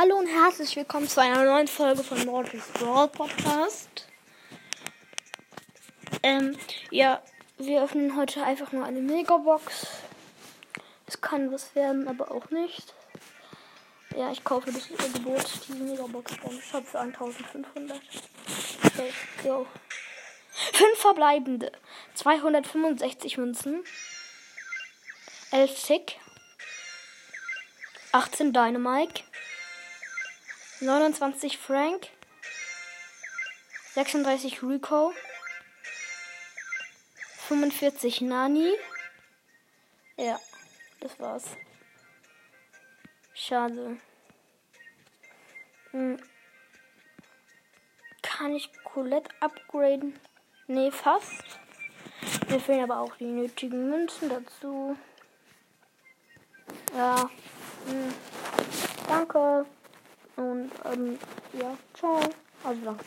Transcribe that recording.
Hallo und herzlich willkommen zu einer neuen Folge von Mortis Brawl Podcast. Ähm, ja, wir öffnen heute einfach nur eine Megabox. Es kann was werden, aber auch nicht. Ja, ich kaufe das Gebot, diese Megabox beim Shop für 1500. Okay, go. Fünf verbleibende. 265 Münzen. 11 Tick. 18 Dynamite. 29 Frank. 36 Rico. 45 Nani. Ja, das war's. Schade. Hm. Kann ich Colette upgraden? Nee, fast. Mir fehlen aber auch die nötigen Münzen dazu. Ja. Hm. Danke. Und ähm, ja, ciao. Also danke.